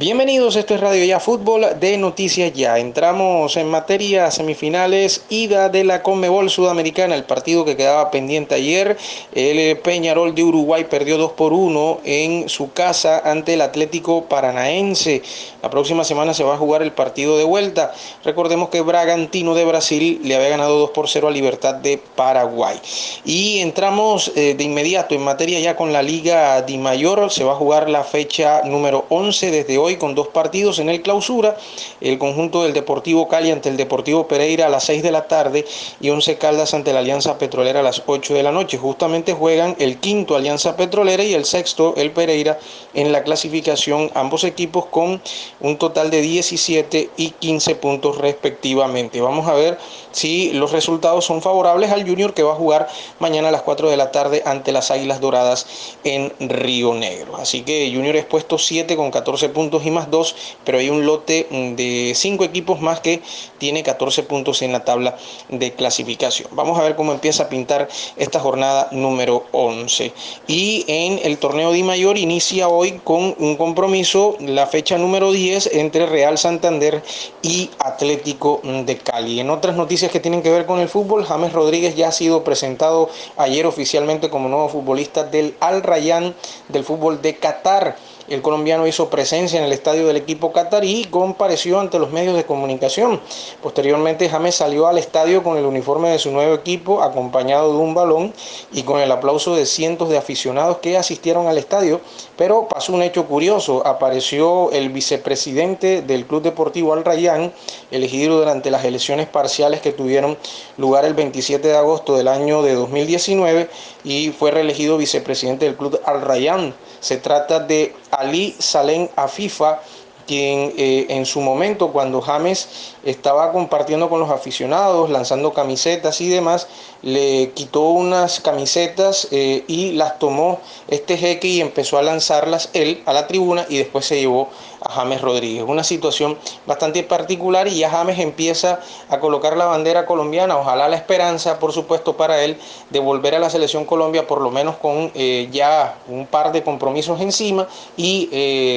Bienvenidos, esto es Radio Ya Fútbol de Noticias Ya. Entramos en materia semifinales, ida de la Conmebol Sudamericana, el partido que quedaba pendiente ayer. El Peñarol de Uruguay perdió 2 por 1 en su casa ante el Atlético Paranaense. La próxima semana se va a jugar el partido de vuelta. Recordemos que Bragantino de Brasil le había ganado 2 por 0 a Libertad de Paraguay. Y entramos eh, de inmediato en materia ya con la Liga Di Mayor. Se va a jugar la fecha número 11 desde hoy con dos partidos en el clausura, el conjunto del Deportivo Cali ante el Deportivo Pereira a las 6 de la tarde y Once Caldas ante la Alianza Petrolera a las 8 de la noche. Justamente juegan el quinto Alianza Petrolera y el sexto el Pereira en la clasificación, ambos equipos con un total de 17 y 15 puntos respectivamente. Vamos a ver si los resultados son favorables al Junior que va a jugar mañana a las 4 de la tarde ante las Águilas Doradas en Río Negro. Así que Junior es puesto 7 con 14 puntos y más 2, pero hay un lote de 5 equipos más que tiene 14 puntos en la tabla de clasificación. Vamos a ver cómo empieza a pintar esta jornada número 11. Y en el torneo de Mayor inicia hoy con un compromiso, la fecha número 10 entre Real Santander y Atlético de Cali. En otras noticias que tienen que ver con el fútbol, James Rodríguez ya ha sido presentado ayer oficialmente como nuevo futbolista del Al Rayyan del fútbol de Qatar. El colombiano hizo presencia en el estadio del equipo catarí y compareció ante los medios de comunicación. Posteriormente, James salió al estadio con el uniforme de su nuevo equipo, acompañado de un balón y con el aplauso de cientos de aficionados que asistieron al estadio. Pero pasó un hecho curioso. Apareció el vicepresidente del Club Deportivo Al Rayán, elegido durante las elecciones parciales que tuvieron lugar el 27 de agosto del año de 2019 y fue reelegido vicepresidente del Club Al Rayán. Se trata de Ali Salem Afifa, quien eh, en su momento cuando James estaba compartiendo con los aficionados, lanzando camisetas y demás, le quitó unas camisetas eh, y las tomó este jeque y empezó a lanzarlas él a la tribuna y después se llevó a James Rodríguez. Una situación bastante particular y ya James empieza a colocar la bandera colombiana, ojalá la esperanza, por supuesto, para él de volver a la selección Colombia, por lo menos con eh, ya un par de compromisos encima y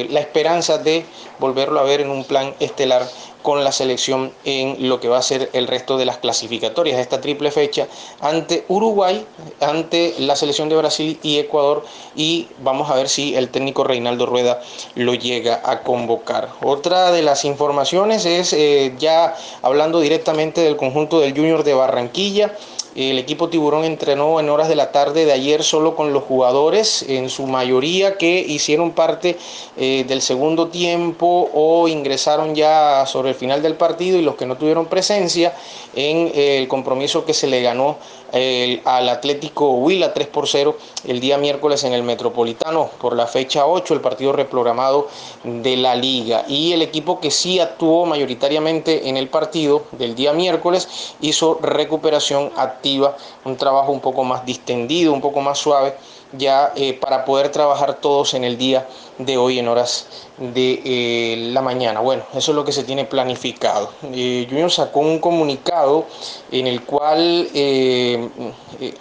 la esperanza de volverlo a ver en un plan estelar con la selección en lo que va a ser el resto de las clasificatorias. Esta triple fecha ante Uruguay, ante la selección de Brasil y Ecuador y vamos a ver si el técnico Reinaldo Rueda lo llega a convocar. Otra de las informaciones es eh, ya hablando directamente del conjunto del Junior de Barranquilla. El equipo Tiburón entrenó en horas de la tarde de ayer solo con los jugadores, en su mayoría que hicieron parte eh, del segundo tiempo o ingresaron ya sobre el final del partido y los que no tuvieron presencia en eh, el compromiso que se le ganó al Atlético Huila 3 por 0 el día miércoles en el Metropolitano por la fecha 8, el partido reprogramado de la liga. Y el equipo que sí actuó mayoritariamente en el partido del día miércoles hizo recuperación a un trabajo un poco más distendido, un poco más suave, ya eh, para poder trabajar todos en el día de hoy en horas de eh, la mañana. Bueno, eso es lo que se tiene planificado. Eh, Junior sacó un comunicado en el cual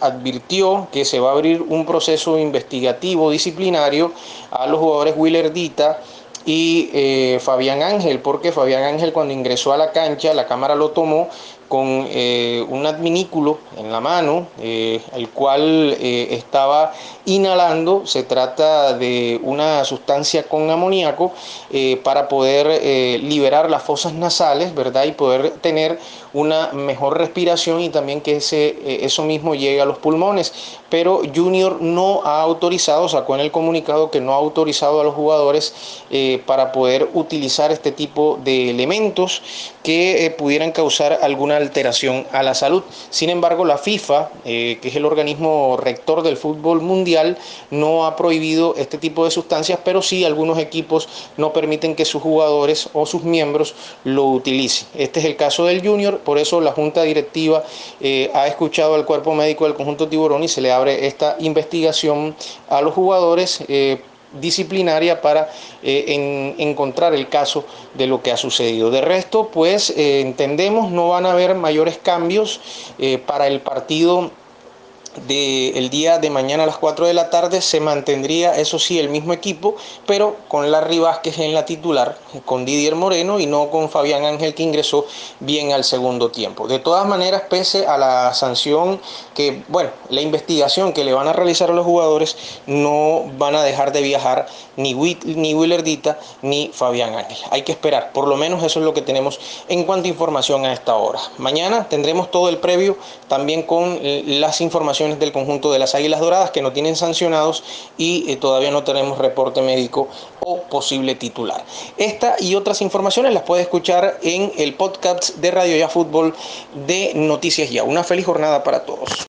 advirtió que se va a abrir un proceso investigativo disciplinario a los jugadores Willerdita y Fabián Ángel, porque Fabián Ángel cuando ingresó a la cancha, la cámara lo tomó con eh, un adminículo en la mano, eh, el cual eh, estaba inhalando. Se trata de una sustancia con amoníaco para poder liberar las fosas nasales, ¿verdad? Y poder tener una mejor respiración y también que ese, eso mismo llegue a los pulmones. Pero Junior no ha autorizado, sacó en el comunicado que no ha autorizado a los jugadores para poder utilizar este tipo de elementos que pudieran causar alguna alteración a la salud. Sin embargo, la FIFA, eh, que es el organismo rector del fútbol mundial, no ha prohibido este tipo de sustancias, pero sí algunos equipos no permiten que sus jugadores o sus miembros lo utilicen. Este es el caso del Junior, por eso la Junta Directiva eh, ha escuchado al cuerpo médico del conjunto Tiburón y se le abre esta investigación a los jugadores. Eh, disciplinaria para eh, encontrar el caso de lo que ha sucedido. De resto, pues eh, entendemos no van a haber mayores cambios eh, para el partido del día de mañana a las 4 de la tarde se mantendría, eso sí, el mismo equipo, pero con Larry Vázquez en la titular, con Didier Moreno y no con Fabián Ángel que ingresó bien al segundo tiempo. De todas maneras, pese a la sanción que, bueno, la investigación que le van a realizar a los jugadores, no van a dejar de viajar ni, ni Willardita ni Fabián Ángel. Hay que esperar, por lo menos eso es lo que tenemos en cuanto a información a esta hora. Mañana tendremos todo el previo también con las informaciones del conjunto de las Águilas Doradas que no tienen sancionados y eh, todavía no tenemos reporte médico o posible titular. Esta y otras informaciones las puede escuchar en el podcast de Radio Ya Fútbol de Noticias Ya. Una feliz jornada para todos.